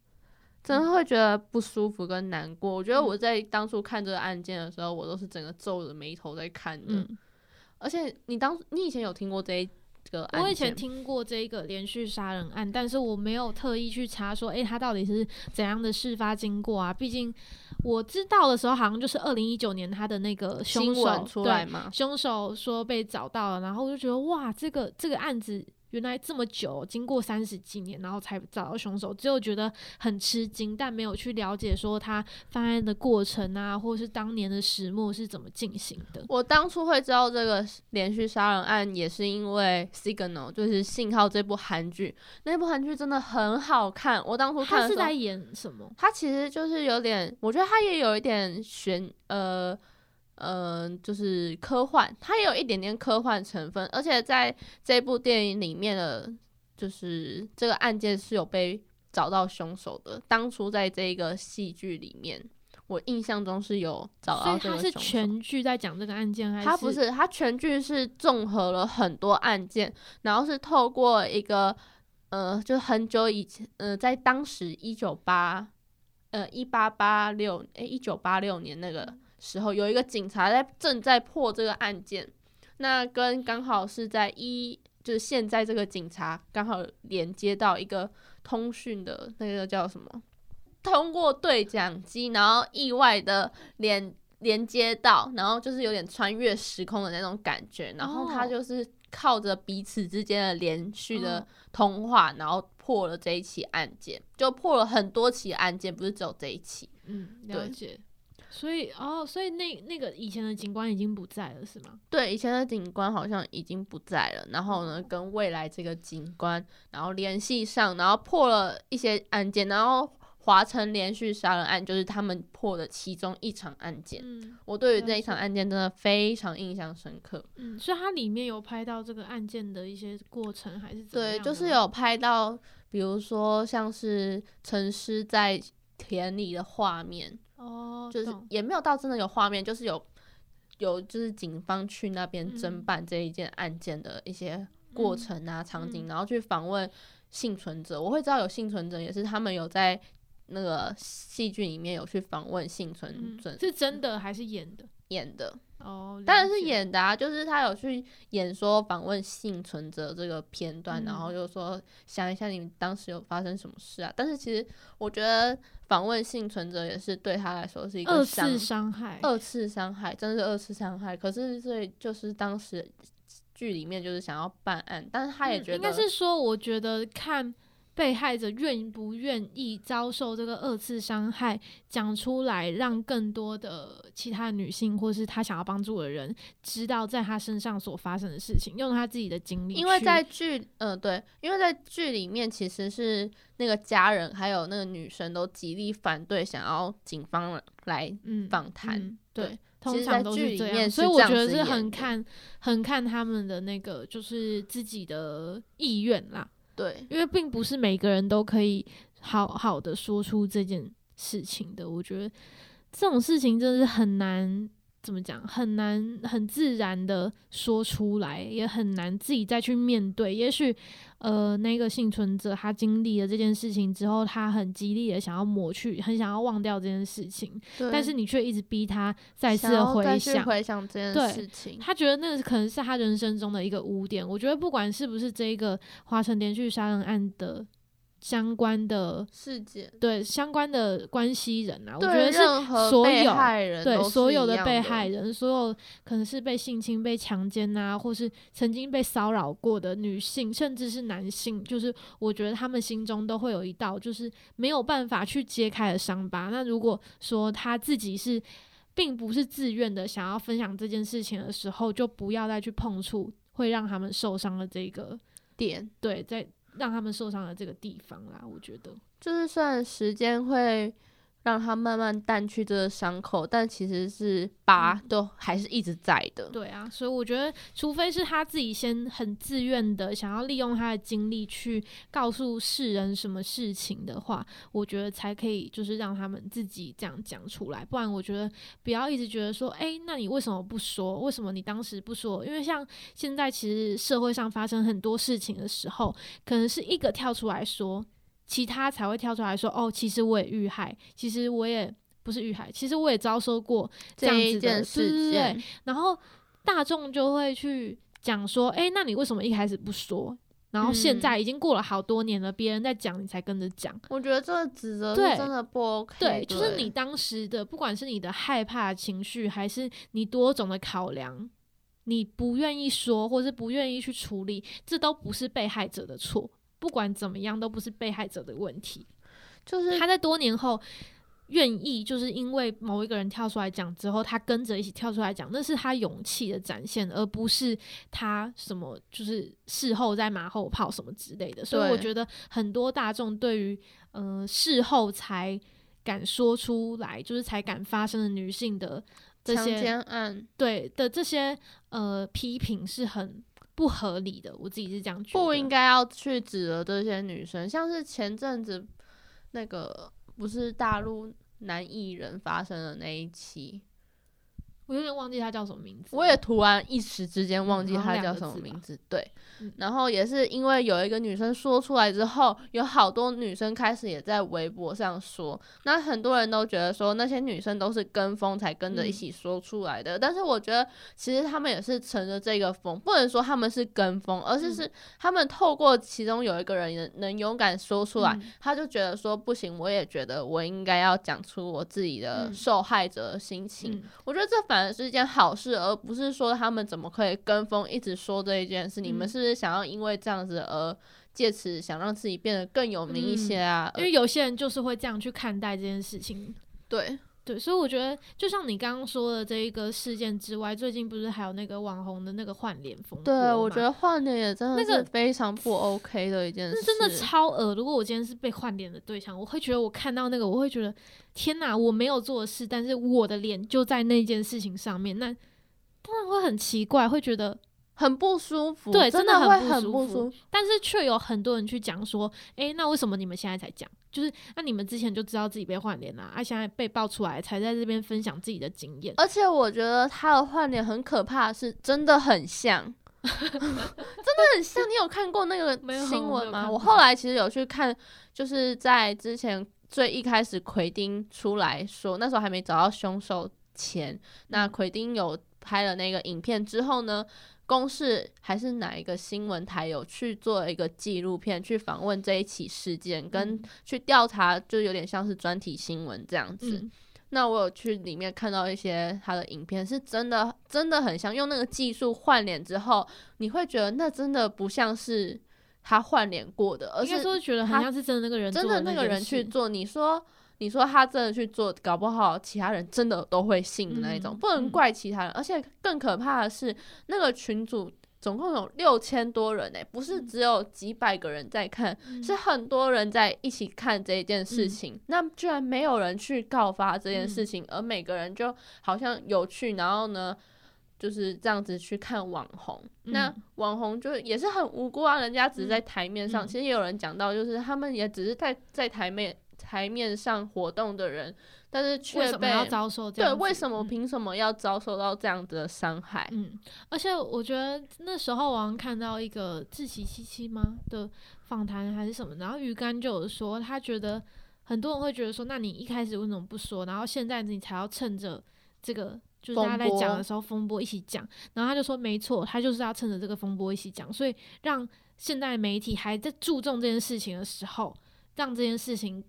真的会觉得不舒服跟难过。我觉得嗯我在当初看这个案件的时候，我都是整个皱着眉头在看的。嗯，而且你当你以前有听过这一个案件？我以前听过这个连续杀人案，但是我没有特意去查说，诶，他到底是怎样的事发经过啊？毕竟我知道的时候，好像就是二零一九年他的那个凶手新闻出来对嘛，凶手说被找到了，然后我就觉得哇，这个这个案子原来这么久，经过三十几年，然后才找到凶手，只有觉得很吃惊，但没有去了解说他犯案的过程啊，或是当年的始末是怎么进行的。我当初会知道这个连续杀人案，也是因为《Signal》就是信号这部韩剧，那部韩剧真的很好看。我当初看他是在演什么？他其实就是有点，我觉得他也有一点悬，呃，呃，就是科幻，它也有一点点科幻成分，而且在这部电影里面的，就是这个案件是有被找到凶手的。当初在这个戏剧里面，我印象中是有找到这个凶手。全剧在讲这个案件，还是它不？是，它全剧是综合了很多案件，然后是透过一个呃，就很久以前，呃，在当时一九八呃一八八六诶一九八六年那个时候，有一个警察在正在破这个案件，那跟刚好是在一就是现在这个警察刚好连接到一个通讯的那个叫什么？通过对讲机，然后意外的连连接到，然后就是有点穿越时空的那种感觉，然后他哦就是靠着彼此之间的连续的嗯通话，然后破了这一起案件，就破了很多起案件，不是只有这一起。嗯，对了解。所以哦，所以那那个以前的警官已经不在了，是吗？对，以前的警官好像已经不在了，然后哦呢，跟未来这个警官，然后联系上，然后破了一些案件，然后华城连续杀人案就是他们破的其中一场案件。嗯我对于了这一场案件真的非常印象深刻。嗯，所以它里面有拍到这个案件的一些过程，还是怎么对，就是有拍到，比如说像是沉尸在田里的画面，哦，就是也没有到真的有画面，就是有有就是警方去那边侦嗯办这一件案件的一些过嗯程啊、场景，嗯然后去访问幸存者。我会知道有幸存者，也是他们有在那个戏剧里面有去访问幸存嗯者是真的还是演的？演的，哦，当然是，演的啊，就是他有去演说访问幸存者这个片段，然嗯后就说想一下你们当时有发生什么事啊。但是其实我觉得访问幸存者也是对他来说是一个二次伤害，二次伤害，真的是二次伤害。可是所以就是当时剧里面就是想要办案，但是他也觉得、嗯应该是说，我觉得看被害者愿不愿意遭受这个二次伤害，讲出来，让更多的其他女性或是他想要帮助的人知道在他身上所发生的事情，用他自己的经历，因为在剧，呃、对，因为在剧里面其实是那个家人还有那个女生都极力反对，想要警方来嗯访谈嗯对对。通常都在剧里是这样，面所以我觉得是很看很看他们的那个就是自己的意愿啦。对，因为并不是每个人都可以好好的说出这件事情的。我觉得这种事情真的是很难，怎么讲，很难很自然的说出来，也很难自己再去面对。也许，呃，那个幸存者他经历了这件事情之后，他很极力的想要抹去，很想要忘掉这件事情，对但是你却一直逼他再次的想再回想。回想这件事情，他觉得那个可能是他人生中的一个污点。我觉得不管是不是这一个华城连续杀人案的相关的事件，对相关的关系人啊，我觉得是所有害人对所有的被害人，所有可能是被性侵、被强奸啊，或是曾经被骚扰过的女性，甚至是男性，就是我觉得他们心中都会有一道就是没有办法去揭开的伤疤。那如果说他自己是并不是自愿的想要分享这件事情的时候，就不要再去碰触会让他们受伤的这个点，对，在让他们受伤的这个地方啦，我觉得。就是算时间会让他慢慢淡去这个伤口，但其实是疤嗯都还是一直在的。对啊，所以我觉得，除非是他自己先很自愿的想要利用他的经历去告诉世人什么事情的话，我觉得才可以就是让他们自己这样讲出来。不然，我觉得不要一直觉得说，诶，那你为什么不说？为什么你当时不说？因为像现在其实社会上发生很多事情的时候，可能是一个跳出来说，其他才会跳出来说，哦，其实我也遇害，其实我也。不是遇害，其实我也遭受过这样子的事对件，然后大众就会去讲说，诶，那你为什么一开始不说？然后现嗯在已经过了好多年了，别人在讲，你才跟着讲。我觉得这个指责是对真的不 OK 对，就是你当时的，不管是你的害怕情绪，还是你多种的考量，你不愿意说，或是不愿意去处理，这都不是被害者的错。不管怎么样，都不是被害者的问题。就是他在多年后愿意，就是因为某一个人跳出来讲之后，他跟着一起跳出来讲，那是他勇气的展现，而不是他什么就是事后在马后炮什么之类的。所以我觉得很多大众对于呃事后才敢说出来，就是才敢发生的女性的这些奸案对的这些呃批评是很不合理的。我自己是这样觉得，不应该要去指责这些女生，像是前阵子那个不是大陆男艺人发生的那一期，我有点忘记他叫什么名字。我也突然一时之间忘记他叫什么名字。对，嗯然后也是因为有一个女生说出来之后，有好多女生开始也在微博上说，那很多人都觉得说那些女生都是跟风才跟着一嗯起说出来的，但是我觉得其实他们也是乘着这个风，不能说他们是跟风，而是嗯是他们透过其中有一个人能能勇敢说出来，嗯他就觉得说不行，我也觉得我应该要讲出我自己的嗯受害者的心情。嗯我觉得这反而是一件好事，而不是说他们怎么可以跟风一直说这一件事。你们嗯是不是想要因为这样子而借此想让自己变得更有名一些啊？因为有些人就是会这样去看待这件事情。对，对，所以我觉得，就像你刚刚说的这一个事件之外，最近不是还有那个网红的那个换脸风波对，我觉得换脸也真的那个是非常不 OK 的一件事。那真的超恶。如果我今天是被换脸的对象，我会觉得我看到那个，我会觉得天哪，我没有做的事，但是我的脸就在那件事情上面，那当然会很奇怪，会觉得，很不舒服，对真真的很不会很舒服不舒服。但是却有很多人去讲说，诶，那为什么你们现在才讲？就是那你们之前就知道自己被换脸啦，啊，现在被爆出来才在这边分享自己的经验。而且我觉得他的换脸很可怕，是真的很像，真的很像。你有看过那个新闻吗？我后来其实有去看，就是在之前最一开始奎丁出来说，那时候还没找到凶手前，那嗯奎丁有拍了那个影片之后呢，公视还是哪一个新闻台有去做一个纪录片，去访问这一起事件，跟嗯去调查，就有点像是专题新闻这样子。嗯，那我有去里面看到一些他的影片，是真的真的很像用那个技术换脸之后，你会觉得那真的不像是他换脸过的，而是说觉得很他像是真的那个人真的那个人去做。你说你说他真的去做，搞不好其他人真的都会信的那一种，嗯不能嗯。怪其他人。而且更可怕的是，那个群主总共有六千多人呢、不是只有几百个人在看，嗯。是很多人在一起看这一件事嗯。情，那居然没有人去告发这件事嗯。情，而每个人就好像有趣，然后呢，就是这样子去看网红。那嗯。网红就也是很无辜啊，人家只是在台面上，嗯。其实也有人讲到，就是他们也只是在在台面台面上活动的人，但是为却被要遭受这对样对？为什么嗯凭什么要遭受到这样子的伤害？嗯，而且我觉得那时候我好像看到一个志崎七七吗的访谈还是什么，然后鱼竿就有说，他觉得很多人会觉得说，那你一开始为什么不说，然后现在你才要趁着这个。就是大家在讲的时候，风波一起讲，然后他就说没错，他就是要趁着这个风波一起讲，所以让现代媒体还在注重这件事情的时候，让这件事情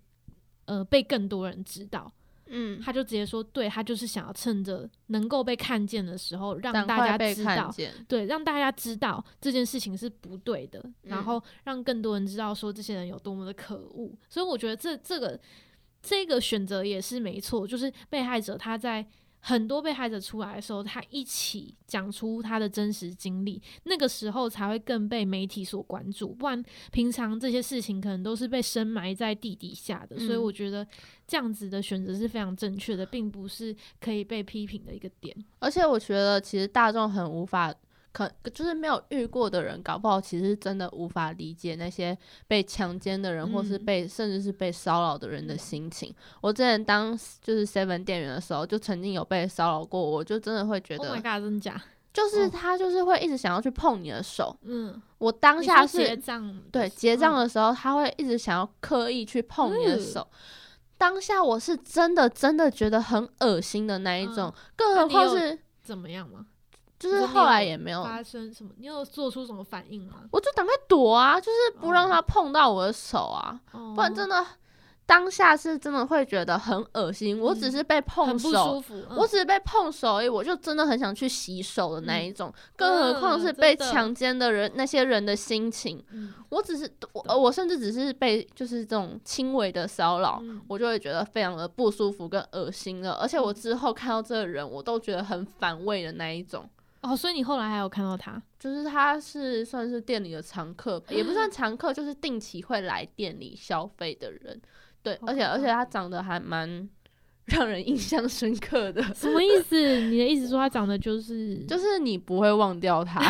呃被更多人知道。嗯，他就直接说，对他就是想要趁着能够被看见的时候，让大家知道，对，让大家知道这件事情是不对的，嗯然后让更多人知道说这些人有多么的可恶。所以我觉得这这个这个选择也是没错，就是被害者他在。很多被害者出来的时候，他一起讲出他的真实经历，那个时候才会更被媒体所关注。不然，平常这些事情可能都是被深埋在地底下的。所以，嗯我觉得这样子的选择是非常正确的，并不是可以被批评的一个点。而且我觉得，其实大众很无法，可就是没有遇过的人，搞不好其实真的无法理解那些被强奸的人，或是嗯被甚至是被骚扰的人的心情。我之前当就是 Seven 店员的时候，就曾经有被骚扰过，我就真的会觉 Oh 得 my，god，真的假？就是哦他就是会一直想要去碰你的手。嗯，我当你下是结是账对结账嗯的时候，他会一直想要刻意去碰你的嗯手。当下我是真的真的觉得很恶心的那一种，嗯更何况是怎么样吗？就是后来也没有发生什么？你有做出什么反应吗？我就赶快躲啊，就是不让哦他碰到我的手啊，哦不然真的当下是真的会觉得很恶心。我只嗯是被碰很不舒手，服。我嗯只是被碰手而已，我就真的很想去洗手的那一种，更何况是嗯被强奸的人那些人的心情。嗯我只是我呃我甚至只是被就是这种轻微的骚扰。嗯我就会觉得非常的不舒服跟恶心了，而且我嗯之后看到这个人，我都觉得很反胃的那一种。哦，所以你后来还有看到他？就是他是算是店里的常客，也不算 常客，就是定期会来店里消费的人。对，而且而且他长得还蛮 让人印象深刻的，什么意思？你的意思说他长得就是就是你不会忘掉他，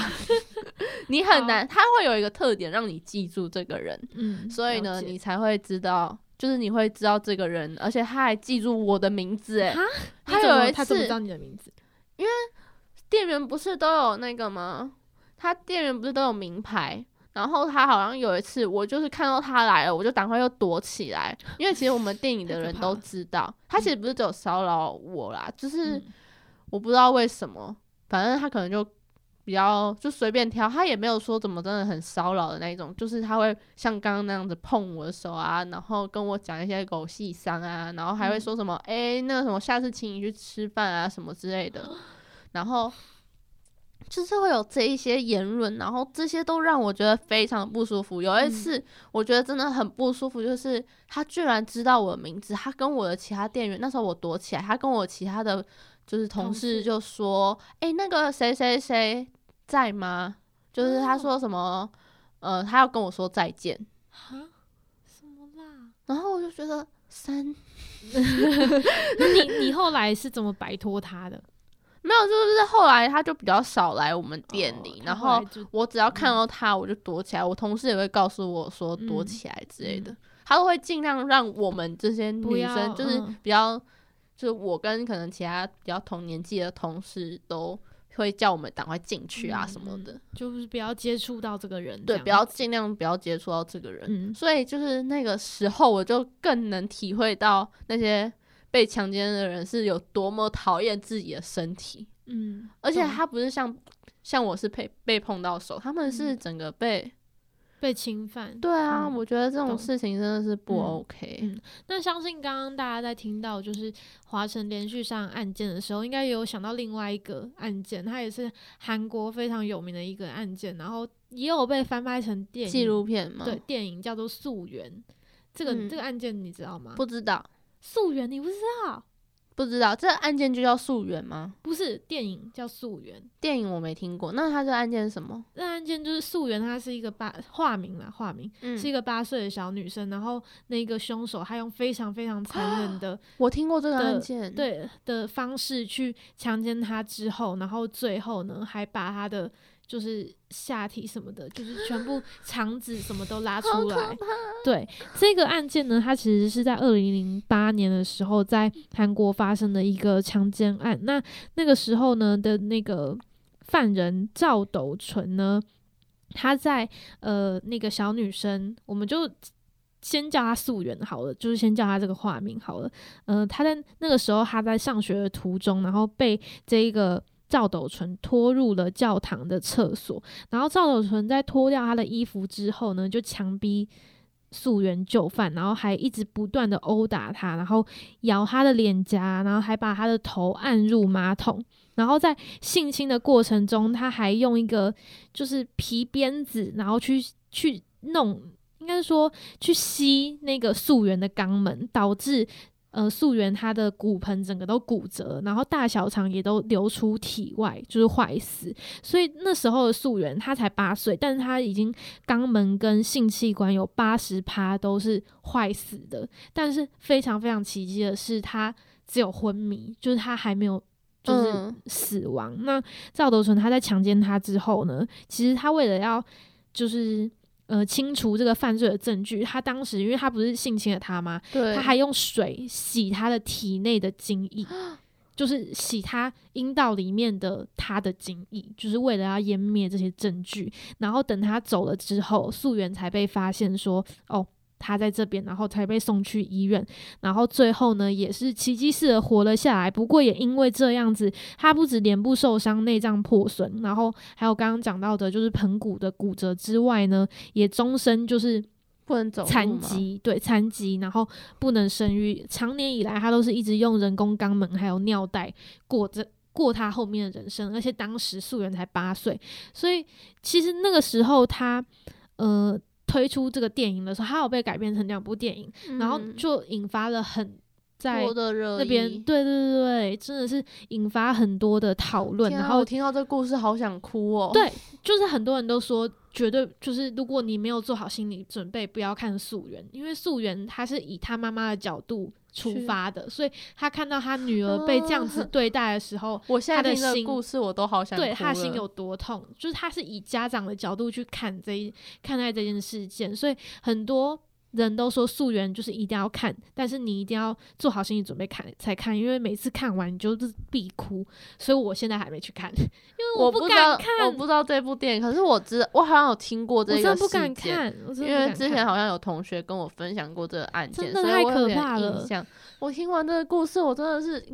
你很难，他会有一个特点让你记住这个人，嗯，所以呢，你才会知道。就是你会知道这个人，而且他还记住我的名字，哎，他有一次他怎么知道你的名字？店员不是都有那个吗？他店员不是都有名牌？然后他好像有一次，我就是看到他来了，我就赶快又躲起来，因为其实我们店里的人都知道，他其实不是只有骚扰我啦，就是嗯我不知道为什么，反正他可能就比较就随便挑，他也没有说怎么真的很骚扰的那一种，就是他会像刚刚那样子碰我的手啊，然后跟我讲一些狗屁伤啊，然后还会嗯说什么诶，那个什么下次请你去吃饭啊什么之类的，然后就是会有这一些言论，然后这些都让我觉得非常不舒服。有一次，我觉得真的很不舒服，就是他居然知道我的名字，他跟我的其他店员，那时候我躲起来，他跟我其他的就是同事就说：“哎、那个谁谁谁在吗？”就是他说什么，呃，他要跟我说再见，哈，什么啦？然后我就觉得三 那你你后来是怎么摆脱他的？没有，就是后来他就比较少来我们店里，然后我只要看到他，我就躲起来。我同事也会告诉我说躲嗯起来之类的，他都会尽量让我们这些女生，就是嗯比较，就是我跟可能其他比较同年纪的同事都会叫我们赶快进去啊什么的。就是不要接触到这个人，对，不要尽量不要接触到这个人。嗯所以就是那个时候，我就更能体会到那些被强奸的人是有多么讨厌自己的身体。嗯，而且他不是像像我是被被碰到手，他们是嗯整个被、被侵犯。对啊，嗯我觉得这种事情真的是不嗯 OK。嗯那相信刚刚大家在听到就是华晨连续上案件的时候，应该也有想到另外一个案件，它也是韩国非常有名的一个案件，然后也有被翻拍成电影纪录片嘛？对，电影叫做《溯源》。这个、嗯这个案件你知道吗？不知道，溯源你不知道？不知道。这个案件就叫溯源吗？不是电影叫《溯源》，电影我没听过。那他这个案件是什么？这案件就是溯源，她是一个八化名啦，化名、嗯是一个八岁的小女生，然后那个凶手他用非常非常残忍的 我听过这个案件。，对的方式去强奸她之后，然后最后呢还把她的就是下体什么的，就是全部肠子什么都拉出来。对这个案件呢，它其实是在二零零八年的时候在韩国发生的一个强奸案。那那个时候呢的那个犯人赵斗淳呢，他在呃那个小女生，我们就。先叫她素媛好了，就是先叫她这个化名好了。呃，他在那个时候，他在上学的途中，然后被这一个赵斗淳拖入了教堂的厕所。然后赵斗淳在脱掉他的衣服之后呢，就强逼溯源就范，然后还一直不断的殴打他，然后咬他的脸颊，然后还把他的头按入马桶。然后在性侵的过程中，他还用一个就是皮鞭子，然后去去弄，应该说去吸那个溯源的肛门，导致呃素媛她的骨盆整个都骨折，然后大小肠也都流出体外，就是坏死。所以那时候的素媛她才八岁，但是她已经肛门跟性器官有八十趴都是坏死的。但是非常非常奇迹的是，她只有昏迷，就是她还没有。就是嗯死亡。那赵德纯他在强奸她之后呢，其实他为了要就是呃清除这个犯罪的证据，他当时因为他不是性侵了他吗？对，他还用水洗他的体内的精液，就是洗他阴道里面的他的精液，就是为了要湮灭这些证据。然后等他走了之后，素媛才被发现说，哦。他在这边，然后才被送去医院，然后最后呢，也是奇迹似的活了下来。不过也因为这样子，他不止脸部受伤、内脏破损，然后还有刚刚讲到的，就是盆骨的骨折之外呢，也终身就是不能走残，疾，对残疾，然后不能生育，长年以来他都是一直用人工肛门还有尿袋过着过他后面的人生，而且当时素媛才八岁，所以其实那个时候他呃推出这个电影的时候，他有被改编成两部电影，然后嗯就引发了很在那边，对对对对，真的是引发很多的讨论，然后我听到这个故事好想哭哦。对就是很多人都说，绝对就是如果你没有做好心理准备，不要看溯源，因为溯源他是以他妈妈的角度出发的，所以他看到他女儿被这样子啊对待的时候，我现在听的心故事，我都好想哭对他心有多痛，就是他是以家长的角度去看这一看待这件事件，所以很多。人都说溯源就是一定要看，但是你一定要做好心理准备看才看，因为每次看完你就是必哭，所以我现在还没去看，因为我不知道敢看，我不知道这部电影，可是我知我好像有听过这个我真不敢事件因为之前好像有同学跟我分享过这个案件，真的太可怕了。我听完这个故事，我真的是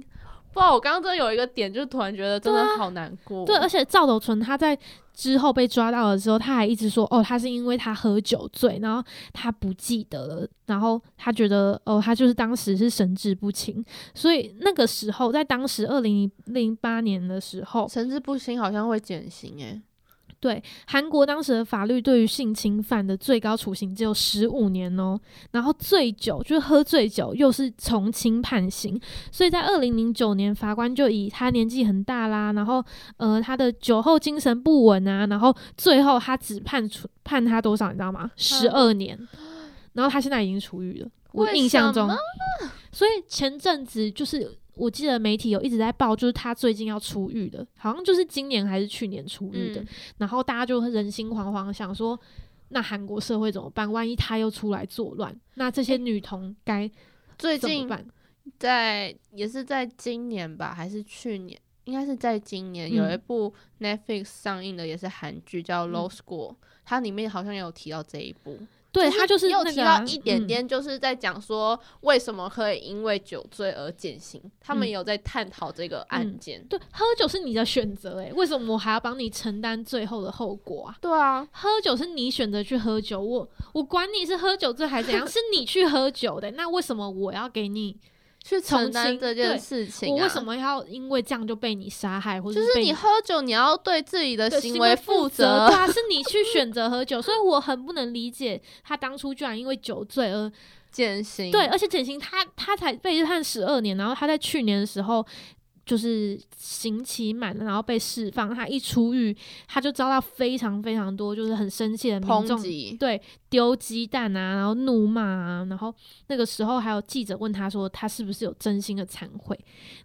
不我刚刚真的有一个点，就是突然觉得真的好难过。对，而且赵斗淳他在之后被抓到的时候，他还一直说，哦，他是因为他喝酒醉，然后他不记得了，然后他觉得，哦，他就是当时是神志不清，所以那个时候，在当时二零零八年的时候，神志不清好像会减刑诶、对韩国当时的法律对于性侵犯的最高处刑只有十五年哦，然后醉酒就是喝醉酒又是从轻判刑，所以在二零零九年，法官就以他年纪很大啦，然后呃他的酒后精神不稳啊，然后最后他只判处判他多少，你知道吗？十二年，然后他现在已经出狱了，我印象中，所以前阵子就是我记得媒体有一直在报，就是他最近要出狱的，好像就是今年还是去年出狱的。嗯然后大家就人心惶惶，想说，那韩国社会怎么办？万一他又出来作乱，那这些女童该最近怎么办？在也是在今年吧，还是去年？应该是在今年、有一嗯部 Netflix 上映的，也是韩剧叫《嗯 Low School》，它里面好像有提到这一部。对他就是有那个、啊、提到一点嗯点，就是在讲说为什么可以因为酒醉而减刑，他们嗯有在探讨这个案件。对，喝酒是你的选择，诶，为什么我还要帮你承担最后的后果啊？对啊，喝酒是你选择去喝酒，我我管你是喝酒醉还是怎样，是你去喝酒的，那为什么我要给你？去承担这件事情、啊。我为什？么要因为这样就被你杀害，或者就是你喝酒，你要对自己的行为负责。对啊，是你去选择喝酒，所以我很不能理解他当初居然因为酒醉而减刑。对，而且减刑他他才被判十二年，然后他在去年的时候就是刑期满了，然后被释放，他一出狱他就遭到非常非常多就是很生气的民众。对，丢鸡蛋啊，然后怒骂啊，然后那个时候还有记者问他说他是不是有真心的忏悔，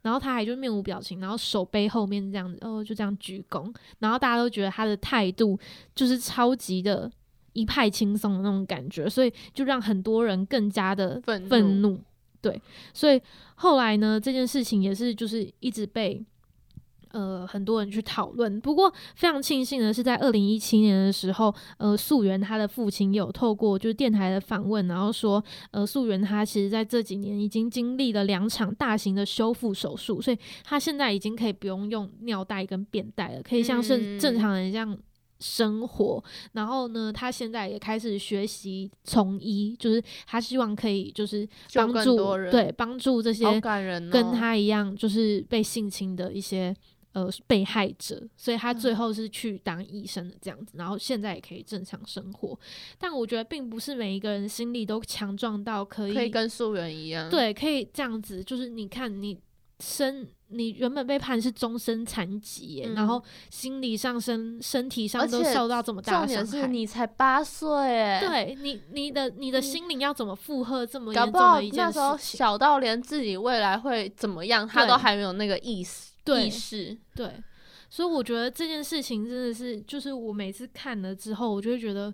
然后他还就面无表情，然后手背后面这样子，哦，就这样鞠躬，然后大家都觉得他的态度就是超级的一派轻松的那种感觉，所以就让很多人更加的愤愤怒。对，所以后来呢，这件事情也是就是一直被呃很多人去讨论。不过非常庆幸的是，在二零一七年的时候，呃，素媛她的父亲有透过就是电台的访问，然后说，呃，素媛她其实在这几年已经经历了两场大型的修复手术，所以她现在已经可以不用用尿袋跟便袋了，可以像是正嗯常人这样。生活，然后呢，他现在也开始学习从医，就是他希望可以就是帮助对帮助这些好感人、哦，跟他一样就是被性侵的一些呃被害者，所以他嗯最后是去当医生的这样子，然后现在也可以正常生活。但我觉得并不是每一个人心里都强壮到可以可以跟素媛一样。，对可以这样子，就是你看你身你原本被判是终身残疾耶，嗯然后心理上身身体上都受到这么大的伤害。是你才八岁，哎，对你，你的你的心灵要怎么负荷这么严重的一件那时候？小到连自己未来会怎么样，他都还没有那个意识对意识。对，所以我觉得这件事情真的是，就是我每次看了之后，我就会觉得，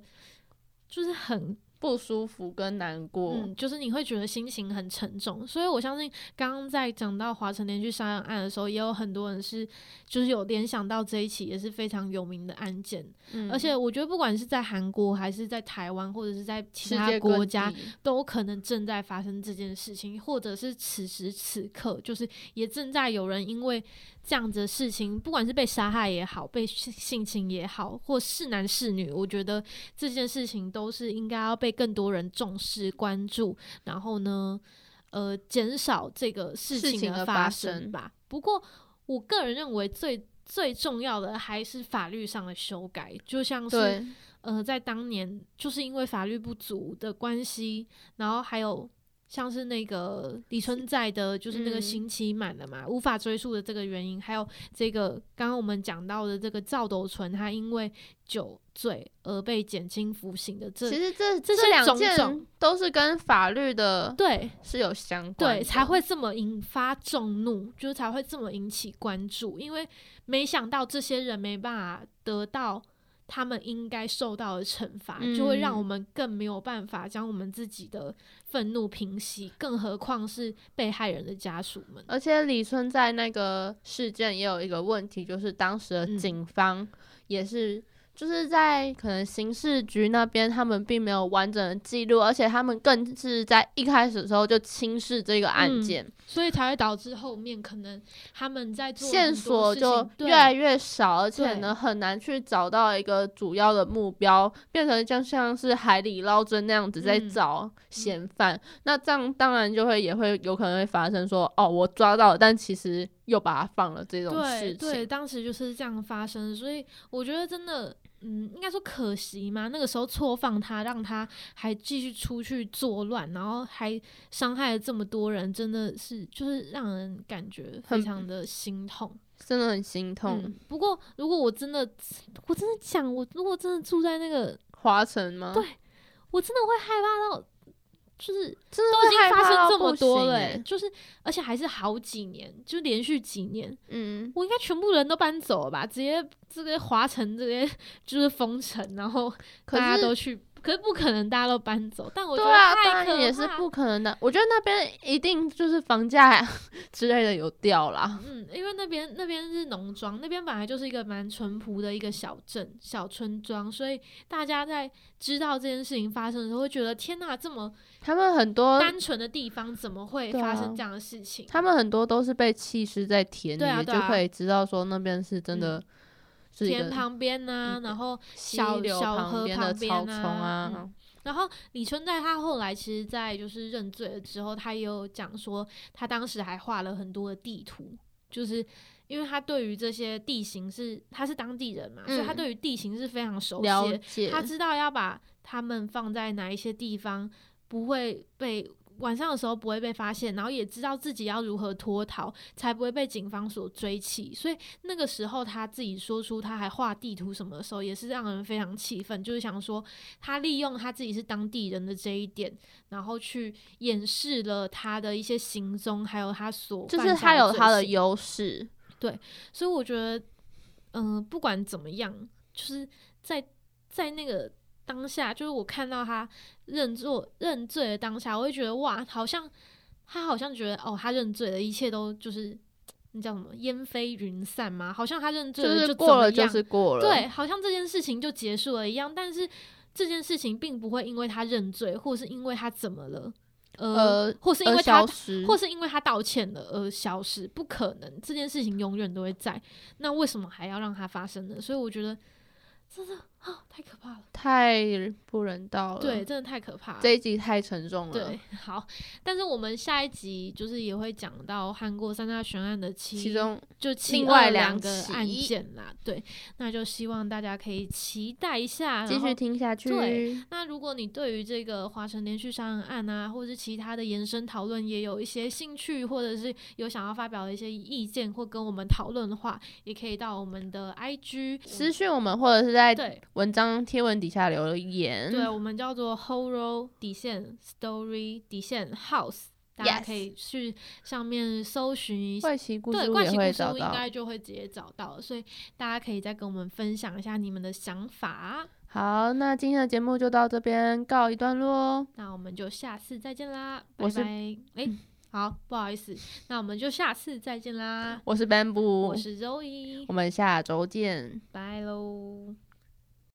就是很不舒服跟难过，嗯，就是你会觉得心情很沉重。所以我相信，刚刚在讲到华城连续杀人案的时候，也有很多人是就是有联想到这一起也是非常有名的案件。嗯而且我觉得，不管是在韩国还是在台湾，或者是在其他国家，都可能正在发生这件事情，或者是此时此刻，就是也正在有人因为这样子的事情，不管是被杀害也好，被性性侵也好，或是男是女，我觉得这件事情都是应该要被更多人重视、关注，然后呢，呃，减少这个事事情的发生吧。不过，我个人认为最最重要的还是法律上的修改，就像是，呃，在当年就是因为法律不足的关系，然后还有像是那个李春在的，就是那个嗯。刑期满了嘛，无法追溯的这个原因，还有这个刚刚我们讲到的这个赵斗淳，他因为酒醉而被减轻服刑的这其实这这些两件种都是跟法律的对是有相关对，的，才会这么引发众怒，就是才会这么引起关注，因为没想到这些人没办法得到他们应该受到的惩罚，就会让嗯我们更没有办法将我们自己的愤怒平息，更何况是被害人的家属们。而且李春在那个事件也有一个问题，就是当时的嗯警方也是就是在可能刑事局那边，他们并没有完整的记录，而且他们更是在一开始的时候就轻视这个案嗯件，所以才会导致后面可能他们在做线索就越来越少，而且呢很难去找到一个主要的目标，变成像像是海底捞针那样子在嗯找嫌犯。那这样当然就会也会有可能会发生说，哦，我抓到了，但其实又把它放了这种事情对，对。当时就是这样发生，所以我觉得真的，嗯，应该说可惜嘛。那个时候错放他，让他还继续出去作乱，然后还伤害了这么多人，真的是就是让人感觉非常的心痛。真的很心痛。嗯，不过如果我真的，我真的讲，我如果真的住在那个，华城吗？对我真的会害怕到，就是都已经发生这么多了、就是而且还是好几年，就连续几年，嗯，我应该全部人都搬走了吧？直接这个华城这边 就是封城，然后大家都去，可是不可能大家都搬走。但我觉得太可当然也是不可能的。我觉得那边一定就是房价 之类的有掉啦。嗯，因为那边那边是农庄，那边本来就是一个蛮淳朴的一个小镇、小村庄，所以大家在知道这件事情发生的时候，会觉得天呐，这么他们很多，单纯的地方怎么会发生这样的事情？他们很多都是被弃尸在田里，对啊对啊就可以知道说那边是真的嗯是田旁边呐、一个然后小小河旁边的草丛啊。然后李春在他后来其实，在就是认罪了之后，他也有讲说，他当时还画了很多的地图，就是因为他对于这些地形是他是当地人嘛，所以他嗯对于地形是非常熟悉的。他知道要把他们放在哪一些地方，不会被晚上的时候不会被发现，然后也知道自己要如何脱逃，才不会被警方所追起。所以那个时候他自己说出他还画地图什么的时候，也是让人非常气愤，就是想说他利用他自己是当地人的这一点，然后去掩饰了他的一些行踪，还有他所就是他有他的优势，对所以我觉得，嗯、不管怎么样，就是在在那个当下，就是我看到他认罪认罪的当下，我会觉得哇，好像他好像觉得哦，他认罪了，一切都就是那叫什么烟飞云散吗？好像他认罪就是了就过了就是过了，对，好像这件事情就结束了一样，但是这件事情并不会因为他认罪，或是因为他怎么了，呃，或是因为他或是因为他道歉了而消失，不可能，这件事情永远都会在。那为什么还要让它发生呢？所以我觉得真的啊，太可怕了。太不人道了。对，，真的太可怕了。这一集太沉重了。对，好，但是我们下一集就是也会讲到韩国三大悬案的其其中就其另外两两个案件啦。对，那就希望大家可以期待一下，继续听下去。对那如果你对于这个华城连续杀人案啊，或者是其他的延伸讨论也有一些兴趣，或者是有想要发表的一些意见或跟我们讨论的话，也可以到我们的 IG 私讯我们，或者是在对文章贴文底下留言。对，我们叫做 Horror 底线 Story 底线 House，大家可以去上面搜寻一下。怪奇故事对，怪奇故事屋应。该就会直接找到，所以大家可以再跟我们分享一下你们的想法。好，那今天的节目就到这边告一段落哦。那我们就下次再见啦，拜拜。哎、好，不好意思，那我们就下次再见啦。我是 Bamboo，我是 Zoe，我们下周见。拜喽。